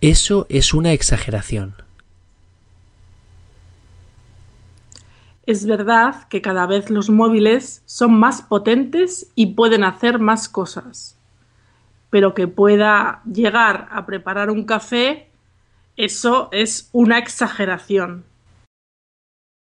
Eso es una exageración. Es verdad que cada vez los móviles son más potentes y pueden hacer más cosas. Pero que pueda llegar a preparar un café, eso es una exageración.